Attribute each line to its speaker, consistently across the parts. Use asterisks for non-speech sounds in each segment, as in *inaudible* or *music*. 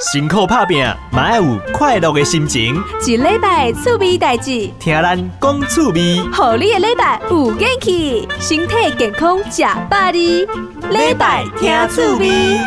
Speaker 1: 辛苦拍拼，嘛要有快乐的心情。
Speaker 2: 一礼拜趣味代志，
Speaker 1: 听咱讲趣味，
Speaker 2: 好你的礼拜有元气，身体健康吃百里。礼拜听趣味。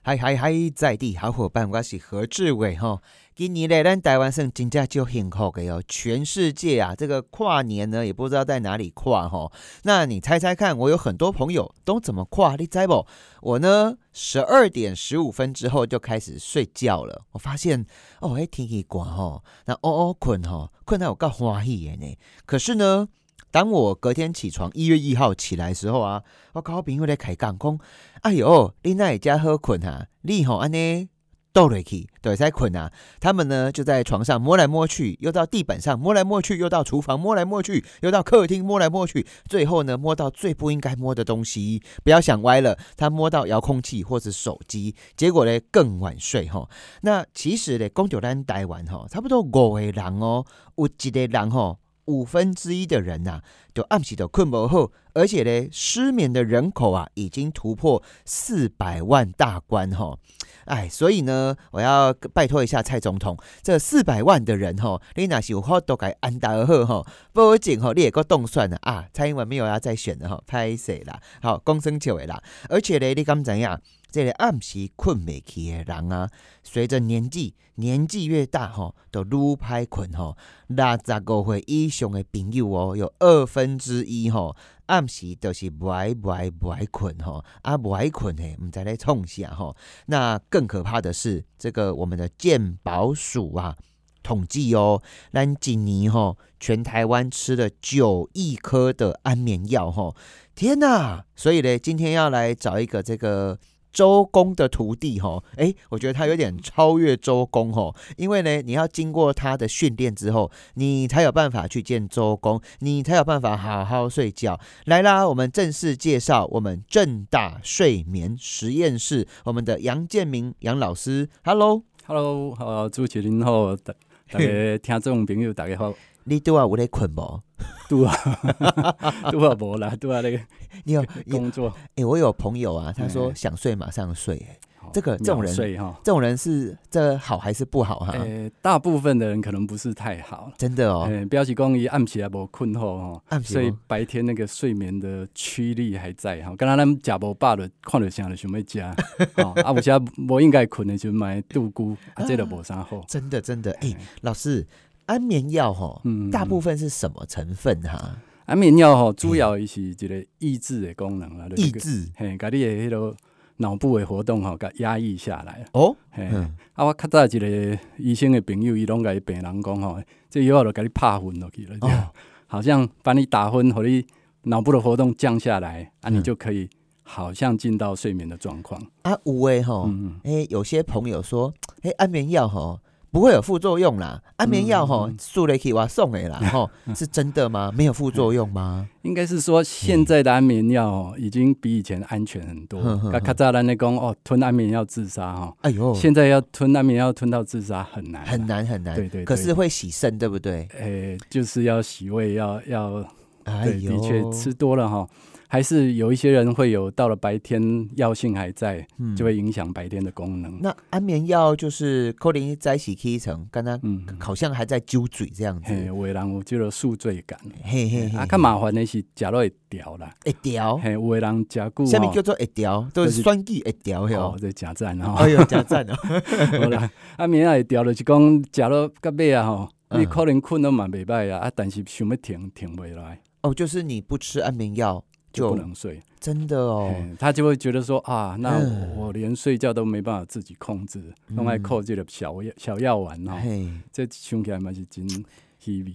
Speaker 3: 嗨嗨嗨，在地好伙伴，我是何志伟哈。今年咧，咱台湾省真正就幸福的哦，全世界啊，这个跨年呢，也不知道在哪里跨哈。那你猜猜看，我有很多朋友都怎么跨？你猜不？我呢，十二点十五分之后就开始睡觉了。我发现哦，哎，天气寒吼，那哦哦困吼，困到我够欢喜的呢。可是呢，当我隔天起床一月一号起来时候啊，我跟我朋友在开讲讲。哎呦，你那也家好困哈？你吼安尼倒落去，对，在困啊。他们呢就在床上摸来摸去，又到地板上摸来摸去，又到厨房摸来摸去，又到客厅摸来摸去，最后呢摸到最不应该摸的东西。不要想歪了，他摸到遥控器或者手机，结果呢更晚睡哈。那其实呢，公九单待完哈，差不多五个人哦，有一个人吼。五分之一的人呐，都暗时都困不好，而且呢，失眠的人口啊，已经突破四百万大关哈。哎，所以呢，我要拜托一下蔡总统，这四百万的人哈，你那是有好都该安达而后哈，不仅哈，你也够动算了啊。蔡英文没有要再选了哈，拍谁啦？好，公生就位啦。而且呢，你敢怎样？这个暗时困未起的人啊，随着年纪年纪越大吼，都愈歹困吼。六十五岁以上的朋友哦，有二分之一吼，暗时都是不爱不爱不爱困吼，啊不爱困的，唔知咧创啥吼。那更可怕的是，这个我们的健保署啊，统计哦，咱今年吼，全台湾吃了九亿颗的安眠药吼，天哪！所以呢，今天要来找一个这个。周公的徒弟哈，哎，我觉得他有点超越周公哈，因为呢，你要经过他的训练之后，你才有办法去见周公，你才有办法好好睡觉。来啦，我们正式介绍我们正大睡眠实验室，我们的杨建明杨老师，Hello，Hello，
Speaker 4: 好，主持人好，大大家听众朋友大家好。
Speaker 3: 你都啊有咧困无？*laughs*
Speaker 4: 都啊，*laughs* 对啊无啦，对啊那个。*laughs*
Speaker 3: 你有
Speaker 4: 工作？
Speaker 3: 哎，我有朋友啊，他说想睡马上睡。哎，这个这种人，这种人是这好还是不好哈？
Speaker 4: 呃，大部分的人可能不是太好。
Speaker 3: 真的哦。
Speaker 4: 标起公一暗起来无困后哈，所以白天那个睡眠的驱力还在哈。刚刚咱们食无饱的，看着想着想要食，啊，有些无应该困的就买杜姑，啊，这都无啥好。
Speaker 3: 真的真的，哎，老师。安眠药哈，大部分是什么成分哈？
Speaker 4: 安眠药吼，主要是一个抑制的功能啦，
Speaker 3: 抑制，
Speaker 4: 嘿，甲你的迄个脑部的活动吼，甲压抑下来。哦，嘿，啊，我较早一个医生的朋友，伊拢甲伊病人讲吼，这药就给你拍昏落去了，哦，好像把你打昏，和你脑部的活动降下来，啊，你就可以好像进到睡眠的状况。
Speaker 3: 啊，有诶吼，哎，有些朋友说，哎，安眠药吼。不会有副作用啦，安眠药吼，速雷可以我送给啦，*laughs* 吼，是真的吗？*laughs* 没有副作用吗？
Speaker 4: 应该是说现在的安眠药已经比以前安全很多。那卡扎兰那讲哦，吞安眠药自杀哈，哎呦，现在要吞安眠药吞到自杀很难，
Speaker 3: 很难很难。
Speaker 4: 对对，
Speaker 3: 可是会洗肾，对不对？
Speaker 4: 诶，就是要洗胃，要要，对，的确吃多了哈。还是有一些人会有到了白天药性还在，就会影响白天的功能。
Speaker 3: 那安眠药就是可能在洗一层，刚刚好像还在揪嘴这样子，
Speaker 4: 会让我觉得宿醉感。嘿嘿，啊，较麻烦的是食落会掉啦，
Speaker 3: 会掉。
Speaker 4: 嘿，有的人食久，
Speaker 3: 下面叫做会掉，都是酸剂会掉
Speaker 4: 哟。这假赞哦，
Speaker 3: 哎呦假赞哦。*laughs*
Speaker 4: 好啦，安眠药会掉就是讲食落到尾啊吼，你可能困得蛮袂歹啊，啊，但是想要停停袂来。
Speaker 3: 哦，就是你不吃安眠药。
Speaker 4: 就不能睡，
Speaker 3: 真的哦，
Speaker 4: 他就会觉得说啊，那我连睡觉都没办法自己控制，用来扣这个小药小药丸哦，这听起来蛮是真。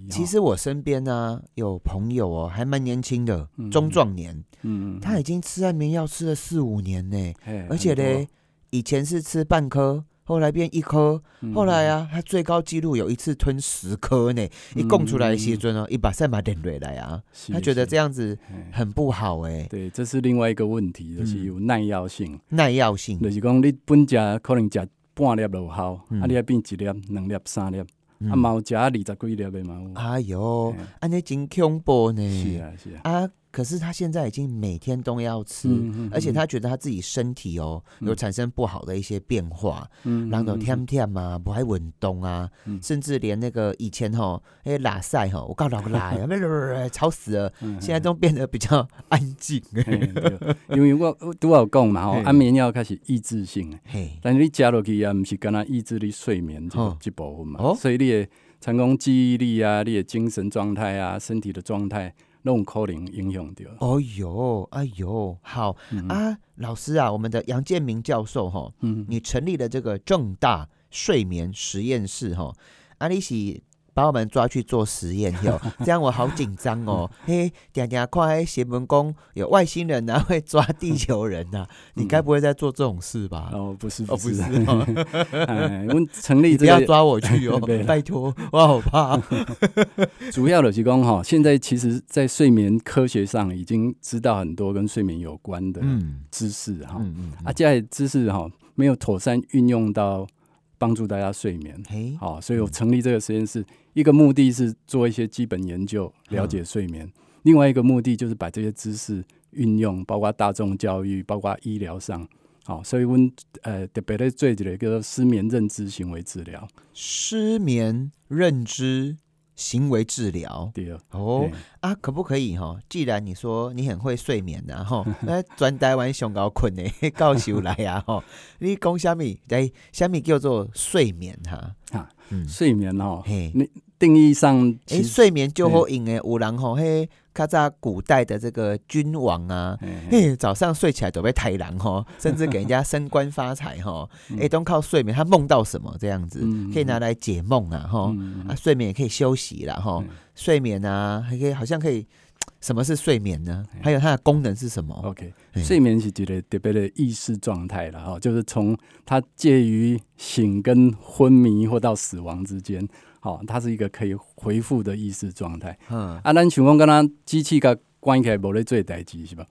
Speaker 3: 其实我身边呢有朋友哦，还蛮年轻的，中壮年，嗯，他已经吃安眠药吃了四五年呢，而且呢，以前是吃半颗。后来变一颗，后来啊，他最高纪录有一次吞十颗呢，一供出来时阵哦，一把赛马点瑞来啊，他觉得这样子很不好哎。
Speaker 4: 对，这是另外一个问题，就是有耐药性。
Speaker 3: 耐药性，
Speaker 4: 就是讲你本食可能食半粒就好，啊，你要变一粒、两粒、三粒，啊，毛食二十几粒的嘛。
Speaker 3: 哎呦，安尼真恐怖呢。
Speaker 4: 是啊，是
Speaker 3: 啊。啊。可是他现在已经每天都要吃，而且他觉得他自己身体哦有产生不好的一些变化，然后天天啊不爱运动啊，甚至连那个以前吼哎拉塞吼，我告老拉呀，*laughs* 吵死了，现在都变得比较安静。
Speaker 4: 因为我都要讲嘛，安眠药开始抑制性，但是你加落去啊，不是跟他抑制你睡眠这这部分嘛，所以你的成功记忆力啊，你的精神状态啊，身体的状态。弄可能影响到。
Speaker 3: 哦哟，哎呦，好啊，老师啊，我们的杨建明教授哈，嗯，你成立了这个正大睡眠实验室哈，阿里是。把我们抓去做实验哟，*laughs* 这样我好紧张哦。嘿，点点快新闻工有外星人啊，会抓地球人呐？*laughs* 你该不会在做这种事吧？
Speaker 4: 哦，不是，
Speaker 3: 哦，不是。*laughs*
Speaker 4: 我们成立
Speaker 3: 不要抓我去哦，拜托，我好怕。
Speaker 4: 主要的提供哈，现在其实，在睡眠科学上已经知道很多跟睡眠有关的知识哈。啊，这些知识哈，没有妥善运用到帮助大家睡眠。好，所以我成立这个实验室。一个目的是做一些基本研究，了解睡眠；另外一个目的就是把这些知识运用，包括大众教育，包括医疗上。好，所以问呃特别的做一个失眠认知行为治疗。
Speaker 3: 失眠认知。行为治疗，
Speaker 4: 对
Speaker 3: 哦啊，可不可以哈？既然你说你很会睡眠的哈，*laughs* 那转台湾上高困的 *laughs* 告诉来啊哈，你讲虾米？在虾米叫做睡眠哈？
Speaker 4: 啊，睡眠哦，你定义上，
Speaker 3: 哎，睡眠就好用诶，有人吼嘿。看在古代的这个君王啊，嘿，早上睡起来都被太郎吼，*laughs* 甚至给人家升官发财吼，哎，都靠睡眠。他梦到什么这样子，可以拿来解梦啊吼，啊，睡眠也可以休息了吼，睡眠啊，还可以好像可以，什么是睡眠呢？还有它的功能是什么
Speaker 4: ？OK，睡眠是觉得特别的意识状态了哈，就是从它介于醒跟昏迷或到死亡之间。好，它是一个可以回复的意识状态。嗯，啊，咱想讲，跟他机器甲关起来无咧做代志是吧？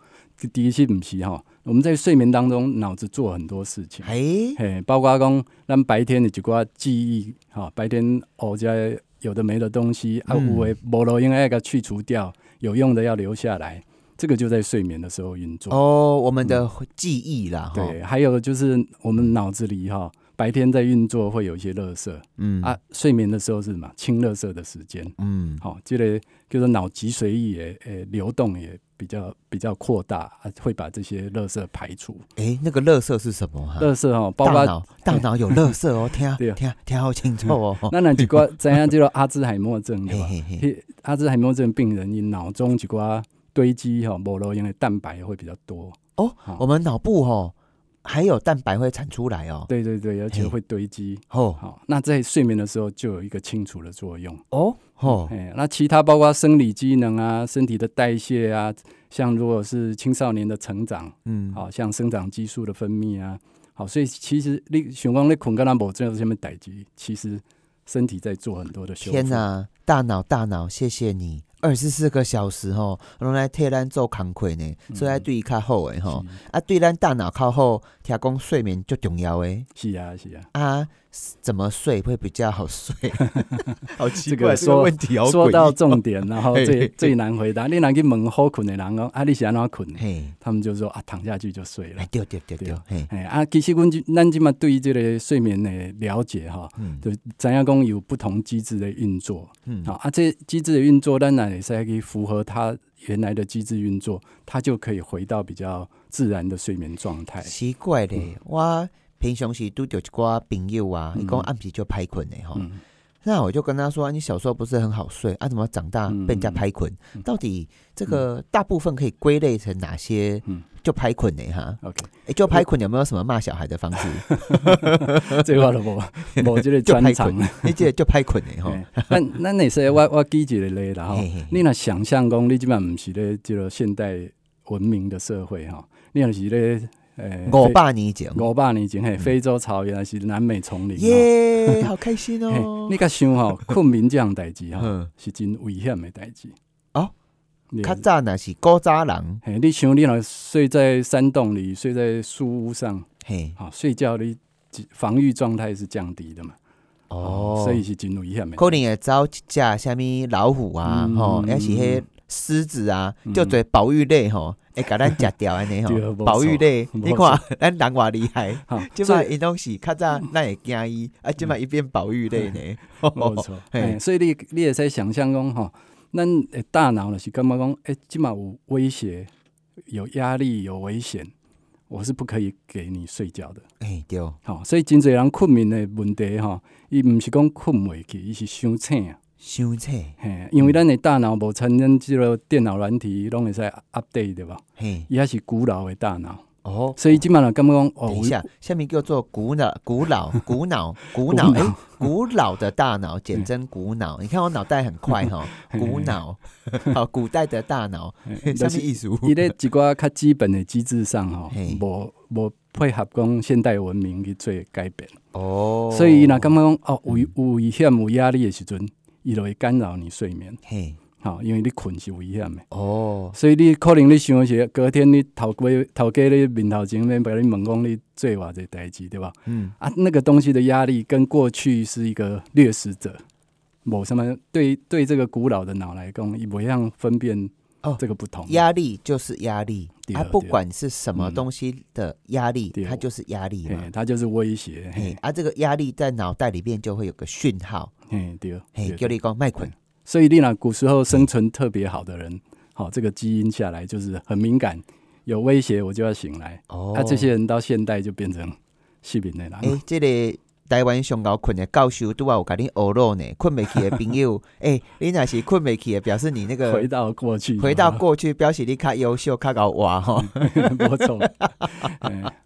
Speaker 4: 第一是不是哈？我们在睡眠当中，脑子做很多事情。嘿，嘿，包括讲咱白天的几寡记忆，哈，白天学在有的没的东西，啊，有诶无路应该给去除掉，有用的要留下来。这个就在睡眠的时候运作。
Speaker 3: 哦，我们的记忆啦，
Speaker 4: 对，还有就是我们脑子里哈。白天在运作会有一些垃圾，嗯啊，睡眠的时候是什么清垃圾的时间，嗯，好，这个就是脑脊髓液也呃流动也比较比较扩大，啊，会把这些垃圾排除。
Speaker 3: 哎，那个垃圾是什么？
Speaker 4: 垃圾哦，包
Speaker 3: 括大脑有垃圾哦，*laughs* 听听听好清楚哦。*laughs*
Speaker 4: 那那几个怎样叫做阿兹海默症对吧？阿兹海默症病人，你脑中几个堆积哈，某类型的蛋白会比较多
Speaker 3: 哦。我们脑部哈。还有蛋白会产出来哦，
Speaker 4: 对对对，而且会堆积哦。好，那在睡眠的时候就有一个清除的作用哦。哦，哎，那其他包括生理机能啊，身体的代谢啊，像如果是青少年的成长，嗯，好像生长激素的分泌啊，好，所以其实你想讲你困跟他无这样下面代际，其实身体在做很多的修复。
Speaker 3: 天哪，大脑大脑，谢谢你。二十四个小时吼，拢来替咱做工课呢，所以对伊较好诶吼。啊，对咱大脑较好，听讲睡眠足重要诶。
Speaker 4: 是啊，是啊。
Speaker 3: 啊，怎么睡会比较好睡？*laughs* 好奇
Speaker 4: 怪，
Speaker 3: 这个问题
Speaker 4: 说到重点，然后最最难回答。你若去问好困的人哦，啊，你是安怎困？嘿，他们就说啊，躺下去就睡了。
Speaker 3: 对对对对，嘿，
Speaker 4: 啊，其实阮就咱即嘛对于这个睡眠的了解哈，就怎样讲有不同机制的运作。嗯，好啊，这机制的运作，当然。也是可以符合它原来的机制运作，它就可以回到比较自然的睡眠状态。
Speaker 3: 奇怪嘞，我平常时都有一寡朋友啊，你讲暗皮就拍困的哈。那我就跟他说：“你小时候不是很好睡啊？怎么长大被人家拍困？到底这个大部分可以归类成哪些？就拍困呢？哈
Speaker 4: ，OK，
Speaker 3: 哎，就拍困有没有什么骂小孩的方式？*laughs*
Speaker 4: 这话了不？我这个专长，
Speaker 3: 你这就拍困的哈。*laughs*
Speaker 4: 那那那是我我记一个例啦哈。你若想象讲，你基本上唔是咧这个现代文明的社会哈，你若是咧。
Speaker 3: 五百年前，
Speaker 4: 五百年前，嘿，非洲草原还是南美丛林，
Speaker 3: 耶，*laughs* 好开心哦！
Speaker 4: 你甲想吼，*laughs* 困眠这样代志吼，是真危险的代志。
Speaker 3: 哦。较早那是古早人，
Speaker 4: 嘿，你想你若睡在山洞里，睡在树屋上，嘿，好睡觉的防御状态是降低的嘛？哦，所以是真危险的。
Speaker 3: 可能会找一只什么老虎啊，吼，也是迄狮子啊，叫做保育类吼，会甲咱食掉安尼吼。保育类，你看咱人偌厉害，*laughs* 即摆伊拢是较早咱会惊伊，啊，即摆伊变保育类呢。*laughs*
Speaker 4: 没错，*laughs* 所以你你会使想象讲吼，咱诶大脑是感觉讲，诶，即摆有威胁、有压力、有危险。我是不可以给你睡觉的，
Speaker 3: 哎对，
Speaker 4: 吼，所以真侪人困眠的问题吼，伊毋是讲困袂去，伊是伤醒啊，
Speaker 3: 伤醒，
Speaker 4: 嘿，因为咱的大脑无参咱即个电脑软体拢会使 update 对吧？嘿，伊还是古老的大脑。哦，所以基本上根本讲，
Speaker 3: 等一下，下面叫做古脑、古老、*laughs* 古脑、古脑，哎，古老的大脑，简称古脑。你看我脑袋很快哈，古脑，好，古代的大脑，什么意思？*laughs*
Speaker 4: 伊咧一寡较基本的机制上哈，无无配合讲现代文明去做改变。哦，所以伊若感觉讲，哦，有有危险、有压力的时阵，伊就会干扰你睡眠。嘿。好，因为你困是危险的哦，所以你可能你想是隔天你头家头家你面头前面把你问讲你做偌济代志对吧？嗯啊，那个东西的压力跟过去是一个掠食者，某什么对对这个古老的脑来讲，一样分辨哦这个不同。
Speaker 3: 压力就是压力，它不管是什么东西的压力，它就是压力嘛，
Speaker 4: 它就是威胁。
Speaker 3: 嘿，啊，这个压力在脑袋里面就会有个讯号。
Speaker 4: 嘿，对，
Speaker 3: 嘿，叫你讲麦困。
Speaker 4: 所以，你那古时候生存特别好的人，好这个基因下来就是很敏感，有威胁我就要醒来。哦，那这些人到现代就变成细品的了。
Speaker 3: 哎，这里。台湾上高困的教授都要有甲你学路呢，*laughs* 困未起的朋友，哎，*laughs* 你若是困未起的，表示你那个
Speaker 4: 回到过去，
Speaker 3: 回到过去，表示你较优秀，较高哇哈，*laughs*
Speaker 4: 没错。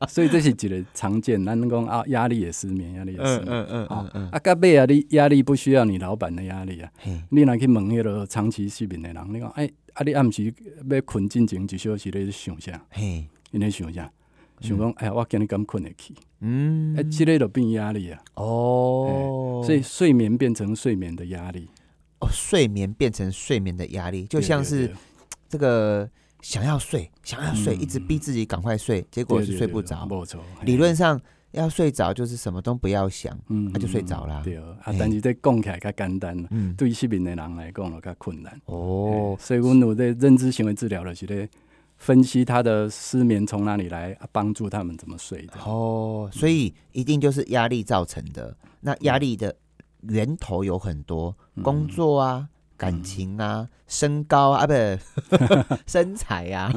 Speaker 4: 所以这是一个常见，咱讲啊，压力也失眠，压力也失眠。嗯嗯嗯嗯。啊，隔壁啊，你压力不需要你老板的压力啊。你若去问迄个长期失眠的人，你讲，哎，啊，你暗时要困进前一小时咧想啥？嘿，你咧想啥？想讲，哎呀，我今日敢困得起？嗯，哎，积累就变压力啊。哦，所以睡眠变成睡眠的压力。
Speaker 3: 哦，睡眠变成睡眠的压力，就像是这个想要睡，想要睡，一直逼自己赶快睡，结果是睡不着。
Speaker 4: 没错，
Speaker 3: 理论上要睡着就是什么都不要想，嗯，他就睡着了。
Speaker 4: 对啊，但是这讲起来较简单嗯，对失眠的人来讲，较困难。哦，所以我有在认知行为治疗的时咧。分析他的失眠从哪里来，帮助他们怎么睡的。
Speaker 3: 哦，所以一定就是压力造成的。那压力的源头有很多，工作啊。感情啊，身高啊，不 *laughs* 身材啊，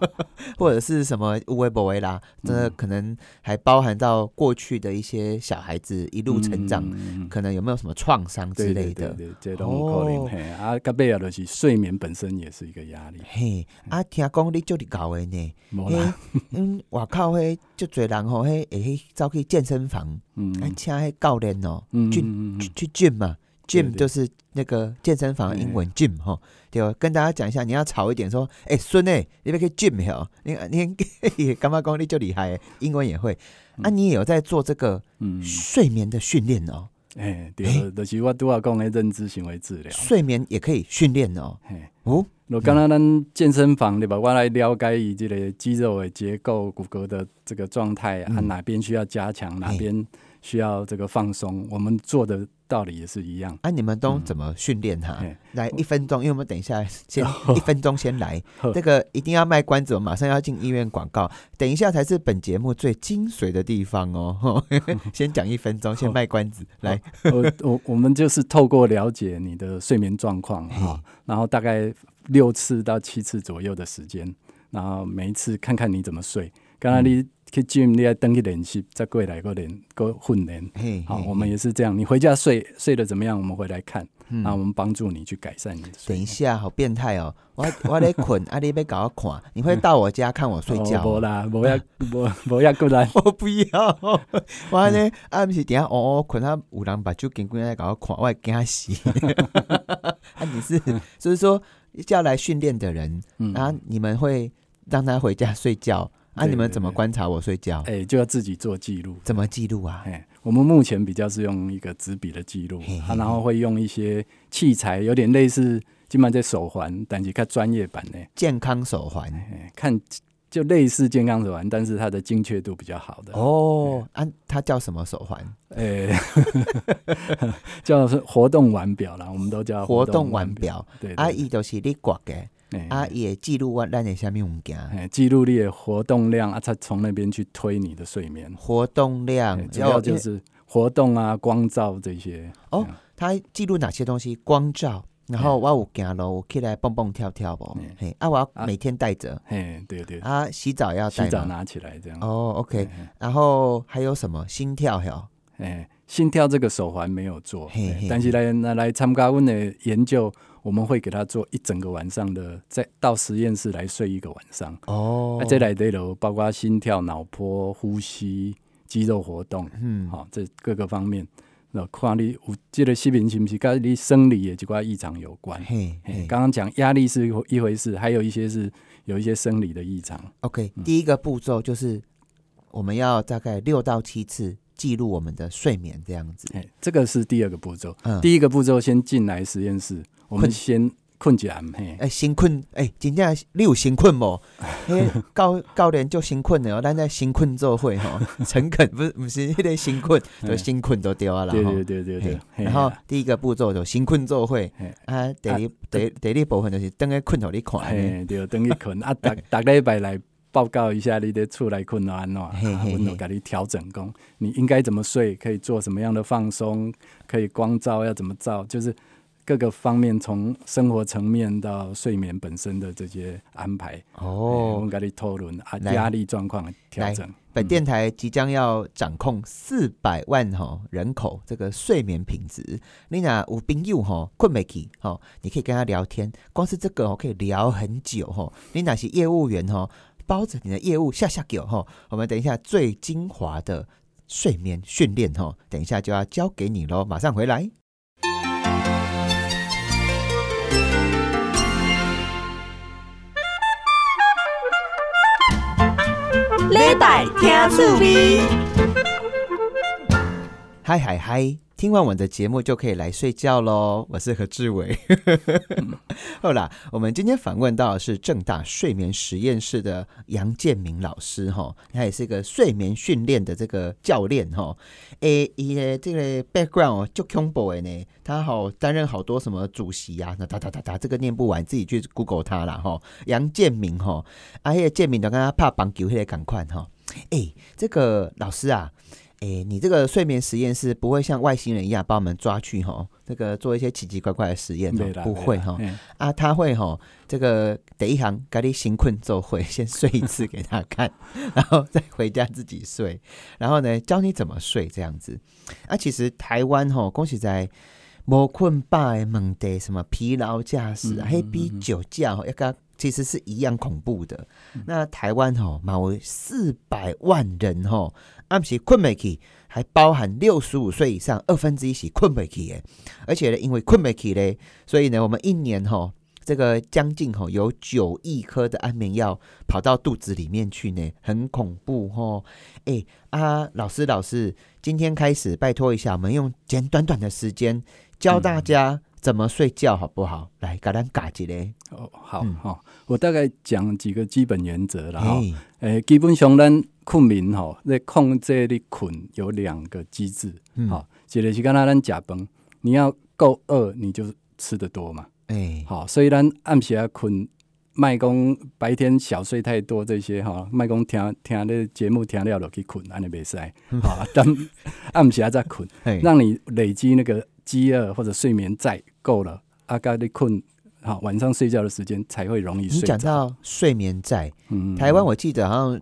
Speaker 3: *laughs* 或者是什么无微不微啦，这可能还包含到过去的一些小孩子一路成长，可能有没有什么创伤之类的？
Speaker 4: 这种可能。嘿，啊，甲贝尔的是睡眠本身也是一个压力。
Speaker 3: 嘿，啊，听讲你就你搞的呢？嘿，嗯，外靠，嘿，就侪人吼，嘿，会走去健身房，嗯，啊请迄教练哦，训去训嘛。Gym 就是那个健身房英文 gym 哈，对跟大家讲一下，你要吵一点说，哎，孙哎，你别去 gym 哦，你你干嘛功力就厉害，英文也会。啊，你也有在做这个睡眠的训练哦，
Speaker 4: 哎，对，就是我都要讲的认知行为治疗，
Speaker 3: 睡眠也可以训练哦，
Speaker 4: 哦，我刚刚咱健身房对吧？我来了解以这个肌肉的结构、骨骼的这个状态，啊，哪边需要加强，哪边需要这个放松，我们做的。道理也是一样。
Speaker 3: 啊，你们都怎么训练他？来一分钟，因为我们等一下先 *laughs* 一分钟先来。这个一定要卖关子，我马上要进医院广告。等一下才是本节目最精髓的地方哦。*laughs* 先讲一分钟，先卖关子。来，
Speaker 4: 我我我们就是透过了解你的睡眠状况哈，然后大概六次到七次左右的时间，然后每一次看看你怎么睡。刚刚你。去 gym，你要登去练习，再过来个练个训练。好，我们也是这样。你回家睡睡得怎么样？我们回来看，那我们帮助你去改善你的。
Speaker 3: 等一下，好变态哦！我我在困，啊，你别搞我看，你会到我家看我睡觉？
Speaker 4: 不啦，不要不不要过来，
Speaker 3: 我不要。我呢，啊，不是等下哦哦困，他有人把酒跟过来搞我看，我会惊死。啊，你是就是说叫来训练的人，然后你们会让他回家睡觉。啊！你们怎么观察我睡觉？
Speaker 4: 哎，就要自己做记录。
Speaker 3: 怎么记录啊？
Speaker 4: 哎，我们目前比较是用一个纸笔的记录，啊，然后会用一些器材，有点类似，基本上在手环，但是看专业版的
Speaker 3: 健康手环，
Speaker 4: 看就类似健康手环，但是它的精确度比较好的。
Speaker 3: 哦，啊，它叫什么手环？
Speaker 4: 诶，*laughs* 叫是活动腕表啦，我们都叫
Speaker 3: 活
Speaker 4: 动
Speaker 3: 腕表。
Speaker 4: 对，
Speaker 3: 啊，伊都是你挂嘅，啊，也记录我咱的下面物件，
Speaker 4: 记录你的活动量啊，才从那边去推你的睡眠。
Speaker 3: 活动量
Speaker 4: 主要就是活动啊，光照这些。
Speaker 3: 哦，它记录哪些东西？光照。然后我有行路起来蹦蹦跳跳不？嘿，啊，我要每天带着。
Speaker 4: 嘿，对对。
Speaker 3: 啊，洗澡要洗
Speaker 4: 澡拿起来这样。
Speaker 3: 哦，OK。然后还有什么？心跳哟。
Speaker 4: 哎，心跳这个手环没有做，但是来来来参加我的研究，我们会给他做一整个晚上的，再到实验室来睡一个晚上。哦。啊，这来对了，包括心跳、脑波、呼吸、肌肉活动，嗯，好，这各个方面。那看你有这个失眠是不是跟你生理的这块异常有关？嘿，刚刚讲压力是一回事，还有一些是有一些生理的异常。
Speaker 3: OK，第一个步骤就是我们要大概六到七次记录我们的睡眠，这样子。
Speaker 4: 哎，这个是第二个步骤。嗯，第一个步骤先进来实验室，我们先。困起来，嘿，
Speaker 3: 哎，新困，哎，真正你有新困无？*laughs* 嘿，教教练就先困的哦，咱在新困做会吼，诚恳不是不是迄个新困，就新困都掉啊啦。
Speaker 4: 对对对对对。
Speaker 3: 然后第一个步骤就先困做会，啊，第二第第二部分就是等下困互你看。
Speaker 4: 嘿，对，等你 *laughs* 困啊，逐逐礼拜来报告一下你的厝内困安怎，我都给你调整工，你应该怎么睡，可以做什么样的放松，可以光照要怎么照，就是。各个方面，从生活层面到睡眠本身的这些安排哦，我们跟你讨论啊，压力状况调整。
Speaker 3: 本电台即将要掌控四百万哈人口这个睡眠品质，你那有朋友哈困没起哈，你可以跟他聊天，光是这个哦可以聊很久哈。你哪些业务员哈包着你的业务下下给哈，我们等一下最精华的睡眠训练哈，等一下就要交给你喽，马上回来。礼拜听趣味，嗨嗨嗨！听完我的节目就可以来睡觉喽。我是何志伟。*laughs* 好啦，我们今天访问到的是正大睡眠实验室的杨建明老师哈，他也是一个睡眠训练的这个教练哈。诶，伊的这个 background 就恐怖的呢，他好担任好多什么主席呀？那哒哒哒哒，这个念不完，自己去 Google 他了哈。杨建明哈，啊，那个建明都跟他怕棒球，那个赶快哈。哎，这个老师啊，哎，你这个睡眠实验室不会像外星人一样把我们抓去哈，这个做一些奇奇怪怪的实验哦，不会哈。啊，他会哈，这个第一行给你行困做会，先睡一次给他看，然后再回家自己睡，然后呢教你怎么睡这样子。啊，其实台湾哈，恭喜在无困饱的问题，什么疲劳驾驶，还比酒驾一个。其实是一样恐怖的。那台湾吼，马为四百万人吼，暗时困不起，还包含六十五岁以上二分之一是困不起的。而且呢，因为困不起嘞，所以呢，我们一年吼，这个将近吼有九亿颗的安眠药跑到肚子里面去呢，很恐怖吼。哎啊，老师老师，今天开始拜托一下，我们用简短短的时间教大家。怎么睡觉好不好？来，给咱讲一嘞。
Speaker 4: 哦，好好，我大概讲几个基本原则了哈。诶，基本上咱困眠哈，在控制你困有两个机制。好，一个是刚才咱食饭，你要够饿，你就吃得多嘛。哎，好，所以咱暗时啊困，卖讲白天小睡太多这些哈，卖讲听听的节目听了就去困，安尼袂使。好，等暗时啊再困，让你累积那个。饥饿或者睡眠再够了，阿嘎你困好，晚上睡觉的时间才会容易睡。你
Speaker 3: 讲到睡眠债，台湾我记得好像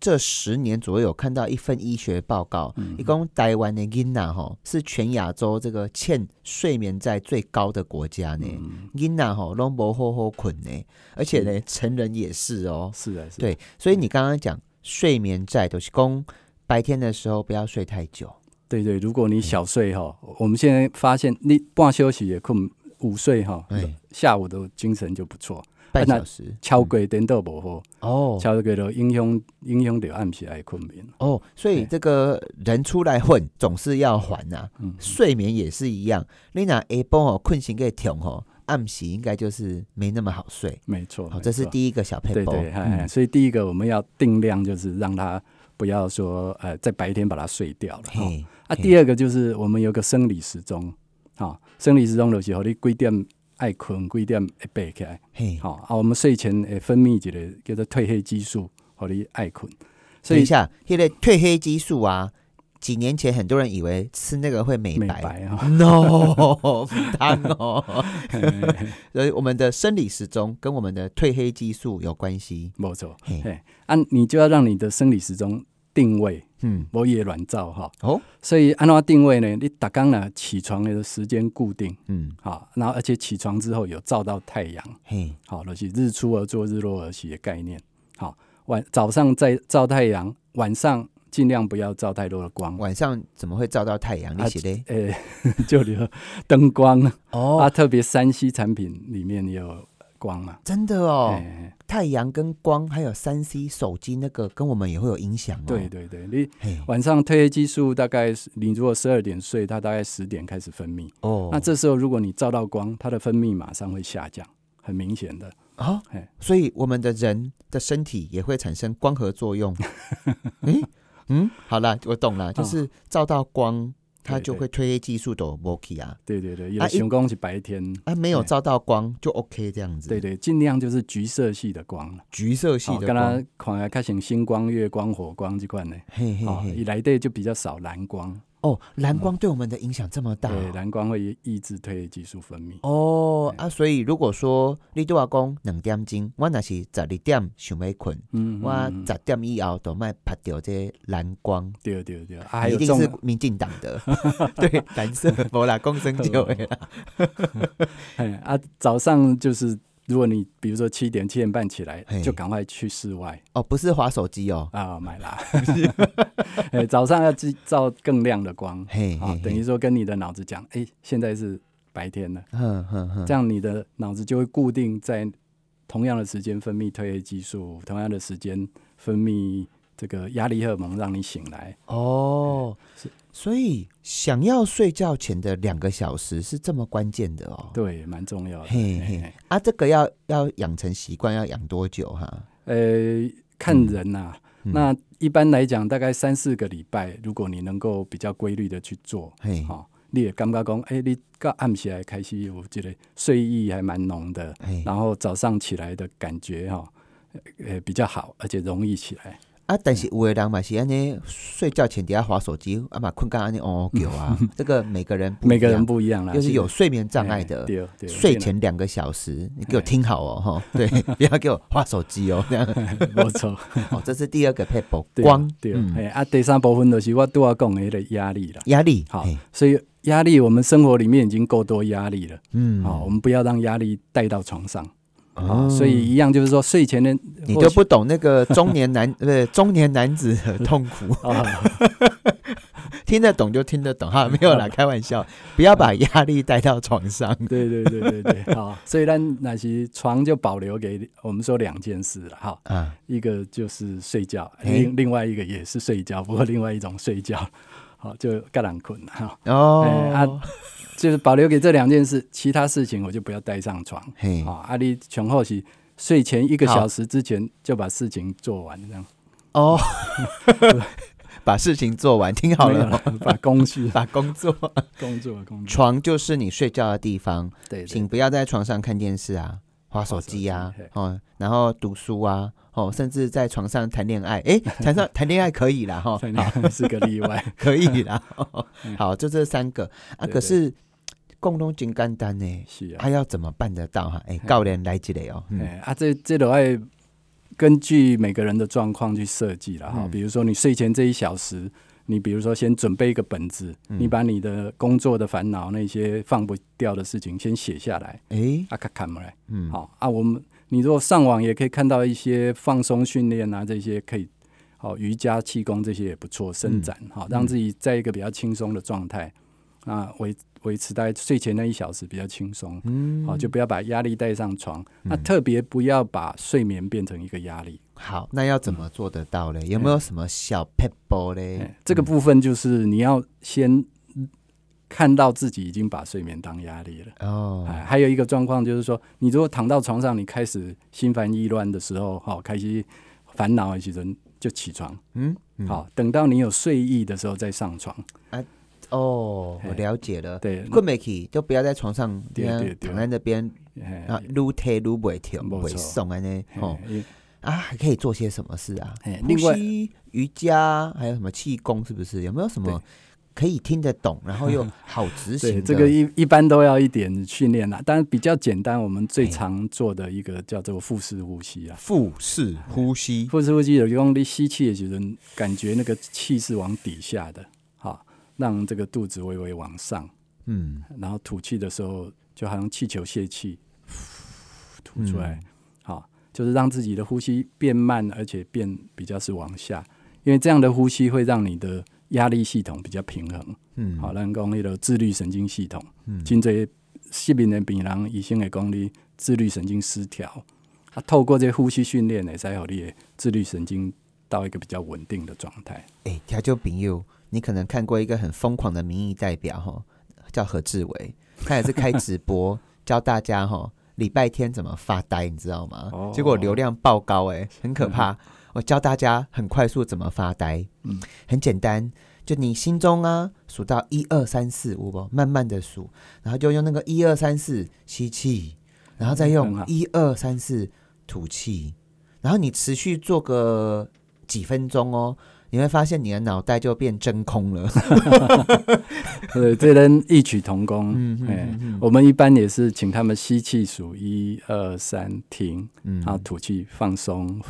Speaker 3: 这十年左右看到一份医学报告，一共台湾的囡娜哈是全亚洲这个欠睡眠债最高的国家呢。囡娜哈拢无好好困呢，而且呢成人也是哦。
Speaker 4: 是啊，
Speaker 3: 对，所以你刚刚讲睡眠债都是供白天的时候不要睡太久。
Speaker 4: 对对，如果你小睡哈，我们现在发现你半休息也困，午睡哈，下午的精神就不错。
Speaker 3: 半小时，
Speaker 4: 超过点都不好哦，超过了影响影响到暗时爱困眠
Speaker 3: 哦。所以这个人出来混总是要还呐，嗯睡眠也是一样。你那下晡哦困醒个痛哦。暗洗应该就是没那么好睡。
Speaker 4: 没错，
Speaker 3: 好，这是第一个小配
Speaker 4: 包。对对，所以第一个我们要定量，就是让他不要说呃在白天把它睡掉了。啊，第二个就是我们有个生理时钟，好，生理时钟的时候你几点爱困，几点会背起来。好啊，我们睡前会分泌一个叫做褪黑激素，和你爱困。
Speaker 3: 等一下，现在褪黑激素啊。几年前，很多人以为吃那个会美
Speaker 4: 白
Speaker 3: 啊，no，当哦，*laughs* 所以我们的生理时钟跟我们的褪黑激素有关系，
Speaker 4: 没错。嘿，啊，你就要让你的生理时钟定位，嗯，我也乱照哈。哦，所以按照定位呢，你打刚呢起床的时间固定，嗯，好，然后而且起床之后有照到太阳，嘿，好，那是日出而作，日落而息的概念。好，晚早上再照太阳，晚上。尽量不要照太多的光，
Speaker 3: 晚上怎么会照到太阳？那些嘞，
Speaker 4: 诶，*laughs* 就留灯光哦。啊，特别山西产品里面有光嘛？
Speaker 3: 真的哦，太阳跟光还有三 C 手机那个跟我们也会有影响哦。
Speaker 4: 对对对，你晚上褪黑激素大概你如果十二点睡，它大概十点开始分泌哦。那这时候如果你照到光，它的分泌马上会下降，很明显的
Speaker 3: 啊。所以我们的人的身体也会产生光合作用。*laughs* 诶。嗯，好了，我懂了，就是照到光，它就会褪黑激素都 work 啊。
Speaker 4: 对对对，有熊光是白天，
Speaker 3: 啊，没有照到光就 OK 这样子。
Speaker 4: 对对，尽量就是橘色系的光，
Speaker 3: 橘色系的光。
Speaker 4: 跟它看来看成星光、月光、火光这款呢，嘿嘿嘿，一来的就比较少蓝光。
Speaker 3: 哦，蓝光对我们的影响这么大，
Speaker 4: 对，蓝光会抑制褪黑激素分泌。
Speaker 3: 哦啊，所以如果说你对我讲两点钟，我那是十二点想要困，嗯，我十点以后都卖拍掉这蓝光，
Speaker 4: 对对对，
Speaker 3: 一定是民进党的，*laughs* 对，蓝色，无啦，共生就会啦。*laughs*
Speaker 4: 哎啊，早上就是。如果你比如说七点七点半起来，就赶快去室外。
Speaker 3: 哦，不是划手机哦。
Speaker 4: 啊，买啦。哎，*laughs* 早上要照更亮的光，嘿啊，等于说跟你的脑子讲，哎，现在是白天了，嗯嗯这样你的脑子就会固定在同样的时间分泌褪黑激素，同样的时间分泌这个压力荷尔蒙，让你醒来。哦，
Speaker 3: 是。所以，想要睡觉前的两个小时是这么关键的哦。
Speaker 4: 对，蛮重要的。嘿嘿，
Speaker 3: 啊，这个要要养成习惯，要养多久哈？
Speaker 4: 呃，看人呐。那一般来讲，大概三四个礼拜，如果你能够比较规律的去做，嘿，哈，你也感觉讲，哎，你刚暗起来开始，我觉得睡意还蛮浓的，然后早上起来的感觉哈，呃，比较好，而且容易起来。
Speaker 3: 啊，但是有的人嘛是安尼睡觉前底下划手机，啊嘛困觉安尼哦叫啊，*laughs* 这个每个人
Speaker 4: 每个人不一样啦，
Speaker 3: 就是有睡眠障碍的，睡前两个小时，你给我听好哦哈，*laughs* 对，不要给我划手机哦，这样。*laughs*
Speaker 4: 没错，
Speaker 3: 哦，这是第二个 paper 光，
Speaker 4: 对，哎啊，第三部分就是我都要讲的压力了，
Speaker 3: 压力，
Speaker 4: 好，所以压力我们生活里面已经够多压力了，嗯，好，我们不要让压力带到床上。哦，所以一样就是说，睡前的
Speaker 3: 你就不懂那个 *laughs* 中年男对中年男子的痛苦。啊 *laughs* *laughs* 听得懂就听得懂哈，没有啦，开玩笑，不要把压力带到床上。
Speaker 4: 对对对对对，好，所以呢，那些床就保留给我们说两件事了哈，啊，一个就是睡觉，另另外一个也是睡觉，不过另外一种睡觉，好，就盖兰困哈，哦啊。就是保留给这两件事，其他事情我就不要带上床。嘿，啊，阿里全后期睡前一个小时之前就把事情做完，这样。哦，*laughs*
Speaker 3: 把事情做完，听好了，
Speaker 4: 把工序、
Speaker 3: 把工作、
Speaker 4: 工作、工 *laughs* 作。
Speaker 3: 床就是你睡觉的地方，对，请不要在床上看电视啊，划手机啊，哦，然后读书啊，哦，甚至在床上谈恋爱。哎，*laughs* 床上谈恋爱可以啦，哈，
Speaker 4: 是个例外，*laughs*
Speaker 3: 可以啦。*laughs* 好，就这三个啊，可是。共同真简单呢，是啊，他要怎么办得到哈？哎，教练来这里哦，
Speaker 4: 哎啊，这这都爱根据每个人的状况去设计了哈。比如说你睡前这一小时，你比如说先准备一个本子，你把你的工作的烦恼那些放不掉的事情先写下来，哎，啊看看嘛来，嗯，好啊，我们你如果上网也可以看到一些放松训练啊，这些可以，好瑜伽、气功这些也不错，伸展好，让自己在一个比较轻松的状态啊维。维持在睡前那一小时比较轻松，嗯，好，就不要把压力带上床。那特别不要把睡眠变成一个压力。
Speaker 3: 好，那要怎么做得到嘞？有没有什么小 pebble 嘞？
Speaker 4: 这个部分就是你要先看到自己已经把睡眠当压力了。哦，还有一个状况就是说，你如果躺到床上，你开始心烦意乱的时候，好，开始烦恼的时候就起床。嗯，好，等到你有睡意的时候再上床。啊，
Speaker 3: 哦，我了解了。
Speaker 4: 对，
Speaker 3: 困没起就不要在床上躺在那边啊，撸腿撸不会跳，不会松啊呢。哦。啊，还可以做些什么事啊？另外、瑜伽，还有什么气功？是不是？有没有什么可以听得懂，然后又 *laughs* 好执行？
Speaker 4: 这个一一般都要一点训练啦。但是比较简单，我们最常做的一个叫做腹式呼吸啊。
Speaker 3: 腹式呼吸，
Speaker 4: 腹式呼吸有用力吸气的时候，感觉那个气是往底下的，好，让这个肚子微微往上，嗯，然后吐气的时候，就好像气球泄气，吐出来。好就是让自己的呼吸变慢，而且变比较是往下，因为这样的呼吸会让你的压力系统比较平衡。嗯，好，让功力的自律神经系统，嗯，颈椎失眠的病人，医生的功力自律神经失调，他透过这呼吸训练呢，才有力自律神经到一个比较稳定的状态。
Speaker 3: 哎，调酒朋友，你可能看过一个很疯狂的民意代表哈，叫何志伟，他也是开直播教大家哈。礼拜天怎么发呆，你知道吗？结果流量爆高，哎，很可怕。我教大家很快速怎么发呆，嗯，很简单，就你心中啊数到一二三四五不，慢慢的数，然后就用那个一二三四吸气，然后再用一二三四吐气，然后你持续做个几分钟哦。你会发现你的脑袋就变真空了，*laughs*
Speaker 4: 对，这人异曲同工。嗯我们一般也是请他们吸气数一二三停，然后吐气放松。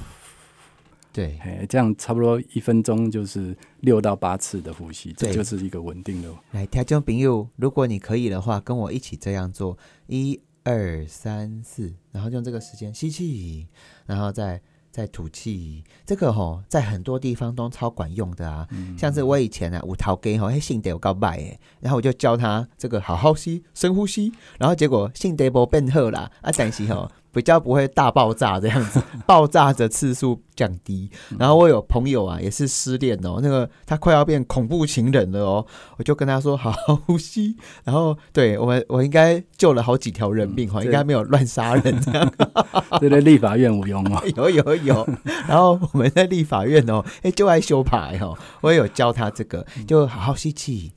Speaker 3: 对，
Speaker 4: 哎，这样差不多一分钟就是六到八次的呼吸，这就是一个稳定的。
Speaker 3: 来，听众朋友，如果你可以的话，跟我一起这样做，一二三四，然后用这个时间吸气，然后再。再吐气，这个吼在很多地方都超管用的啊。像是我以前啊，五桃根吼，嘿，性得有高拜诶，然后我就教他这个好好吸，深呼吸，然后结果性得不变好啦，啊，但是吼。比较不会大爆炸这样子，*laughs* 爆炸的次数降低。然后我有朋友啊，也是失恋哦，那个他快要变恐怖情人了哦，我就跟他说好好呼吸。然后对我们，我应该救了好几条人命哈，应该没有乱杀人这样。*laughs*
Speaker 4: 对对，立法院无用哦，*laughs*
Speaker 3: 有有有。然后我们在立法院哦，哎，就爱修牌哦，我也有教他这个，就好好吸气，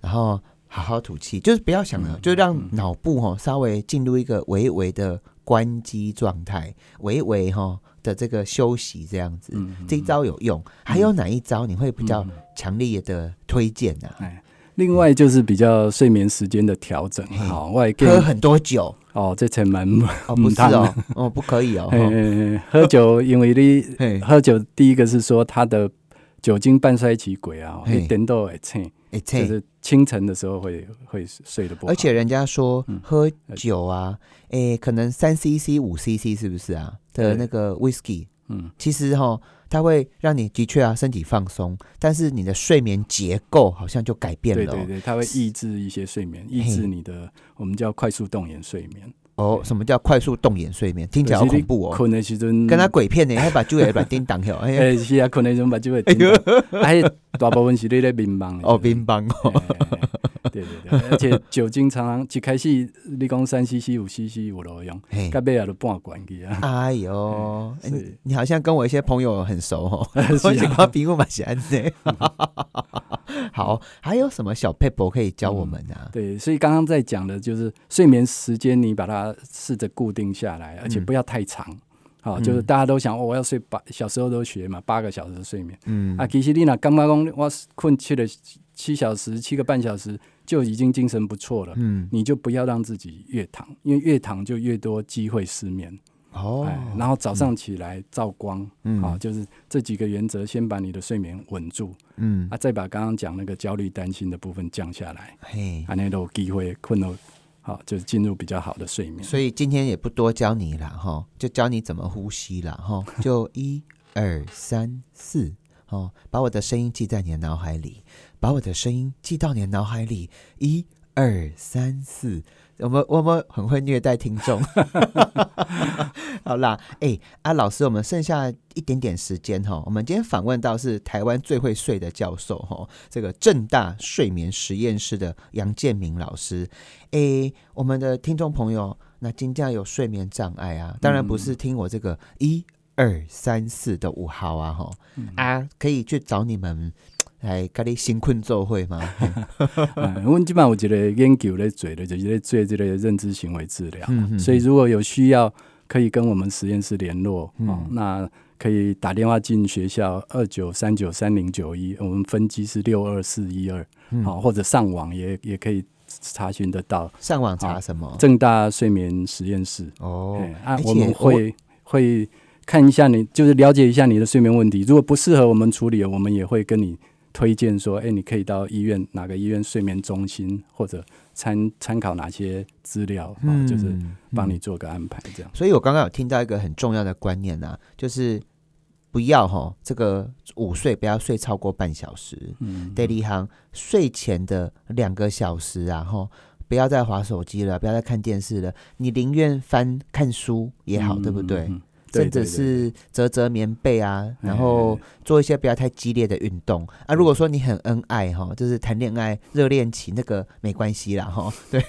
Speaker 3: 然后好好吐气，就是不要想了，就让脑部哈稍微进入一个微微的。关机状态，微微哈的这个休息这样子，这一招有用。还有哪一招你会比较强烈的推荐呢？哎，
Speaker 4: 另外就是比较睡眠时间的调整。好，我
Speaker 3: 喝很多酒
Speaker 4: 哦，这才蛮
Speaker 3: 哦，不是哦，哦，不可以哦。*laughs*
Speaker 4: 喝酒，因为你喝酒，第一个是说它的酒精半衰期鬼啊，一点都会醒。就是清晨的时候会会睡得不好，
Speaker 3: 而且人家说喝酒啊，诶，可能三 CC 五 CC 是不是啊？的那个 whisky，嗯，其实哈，它会让你的确啊身体放松，但是你的睡眠结构好像就改变了，
Speaker 4: 对对对，它会抑制一些睡眠，抑制你的我们叫快速动眼睡眠。
Speaker 3: 哦，什么叫快速动眼睡眠？听起来好恐怖哦！
Speaker 4: 困的时阵，
Speaker 3: 跟他鬼片呢，还把酒也软叮当掉。
Speaker 4: 哎，是啊，困的时阵把酒也叮当。哎，大部分是你咧乒乓
Speaker 3: 哦，乒乓哦。
Speaker 4: 对对对，而且酒精常常一开始你讲三 CC 五 CC 有路用，到尾也都半罐去啊。
Speaker 3: 哎呦，你好像跟我一些朋友很熟哦，*laughs* 我喜欢比我蛮喜欢的。*laughs* 好，还有什么小 paper 可以教我们呢？
Speaker 4: 对，所以刚刚在讲的就是睡眠时间，你把它试着固定下来，而且不要太长。好，就是大家都想，我要睡八，小时候都学嘛，八个小时睡眠。嗯啊，其实你那刚刚讲我困去了七小时，七个半小时就已经精神不错了。嗯，你就不要让自己越躺，因为越躺就越多机会失眠。哦，然后早上起来照光，嗯，好，就是这几个原则，先把你的睡眠稳住，嗯，啊，再把刚刚讲那个焦虑、担心的部分降下来，嘿，啊，那都有机会困到，好，就进入比较好的睡眠。
Speaker 3: 所以今天也不多教你了，哈，就教你怎么呼吸了，哈，*laughs* 就一二三四，哦，把我的声音记在你的脑海里，把我的声音记到你的脑海里，一二三四。我们我们很会虐待听众。*laughs* 好啦，哎啊，老师，我们剩下一点点时间哈，我们今天访问到是台湾最会睡的教授哈，这个正大睡眠实验室的杨建明老师。哎，我们的听众朋友，那今天有睡眠障碍啊，当然不是听我这个一二三四的五号啊哈啊，可以去找你们。来跟你新困做会吗？*laughs*
Speaker 4: 我们基本上我觉得研究咧做的，就是咧做这个认知行为治疗。所以如果有需要，可以跟我们实验室联络。哦，那可以打电话进学校二九三九三零九一，我们分机是六二四一二。好，或者上网也也可以查询得到。
Speaker 3: 上网查什么？
Speaker 4: 正大睡眠实验室。哦，啊，我们会会看一下你，就是了解一下你的睡眠问题。如果不适合我们处理，我们也会跟你。推荐说，哎，你可以到医院哪个医院睡眠中心，或者参参考哪些资料，嗯，就是帮你做个安排，这样。
Speaker 3: 所以我刚刚有听到一个很重要的观念啊，就是不要哈，这个午睡不要睡超过半小时，嗯，第一行睡前的两个小时啊，哈，不要再划手机了，不要再看电视了，你宁愿翻看书也好，对不对？甚至是折折棉被啊，然后做一些不要太激烈的运动啊。如果说你很恩爱哈，就是谈恋爱热恋期那个没关系啦哈。对，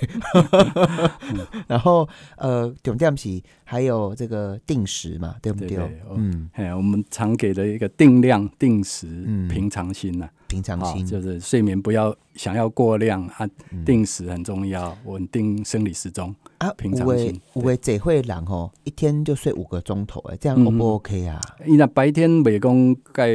Speaker 3: *laughs* 然后呃，重点是还有这个定时嘛，对不对？
Speaker 4: 嗯，哎，我们常给的一个定量、定时、平常心呐。
Speaker 3: 平常心
Speaker 4: 就是睡眠不要想要过量啊，定时很重要，稳定生理时钟啊。平常心，
Speaker 3: 有诶，这会人吼一天就睡五个钟头哎，这样 O 不 OK 啊？
Speaker 4: 你那白天美工盖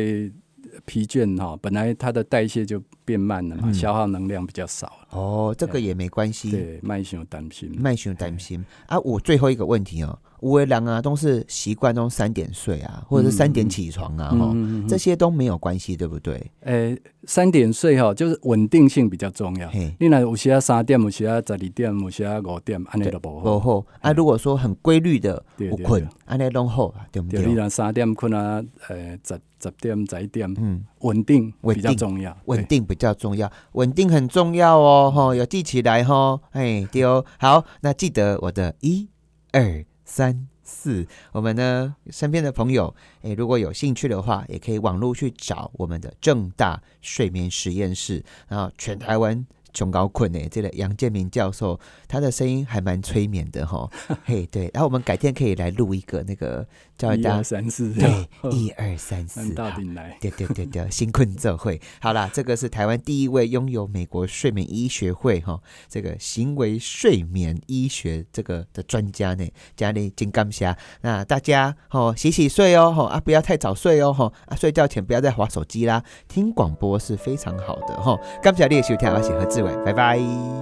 Speaker 4: 疲倦哈，本来它的代谢就变慢了嘛，消耗能量比较少。
Speaker 3: 哦，这个也没关系。
Speaker 4: 对，慢性担心，
Speaker 3: 慢性担心啊。我最后一个问题哦。五位人啊，都是习惯都三点睡啊，或者是三点起床啊，哈，这些都没有关系，对不对？
Speaker 4: 诶，三点睡哈，就是稳定性比较重要。你那有些三点，有些十二点，有些五点，安尼都不好。
Speaker 3: 不好啊，如果说很规律的不困，安尼拢好，对不对？
Speaker 4: 你那三点困啊，呃，十十点十一点，嗯，稳定比较重要，
Speaker 3: 稳定比较重要，稳定很重要哦，哈，要记起来哈，哎，丢好，那记得我的一二。三四，我们呢身边的朋友，哎，如果有兴趣的话，也可以网络去找我们的正大睡眠实验室，然后全台湾。穷高困呢，这个杨建明教授，他的声音还蛮催眠的哈。嘿，对，然后我们改天可以来录一个那个
Speaker 4: 叫大家三四，
Speaker 3: 对，*laughs* 一二三四，
Speaker 4: 到底来，
Speaker 3: 对对对对，新困这会，好啦，这个是台湾第一位拥有美国睡眠医学会哈这个行为睡眠医学这个的专家呢，家里金刚侠，那大家哦洗洗睡哦，哈啊不要太早睡哦，哈啊睡觉前不要再划手机啦，听广播是非常好的哈。感谢你的收听，我是何志伟。拜拜。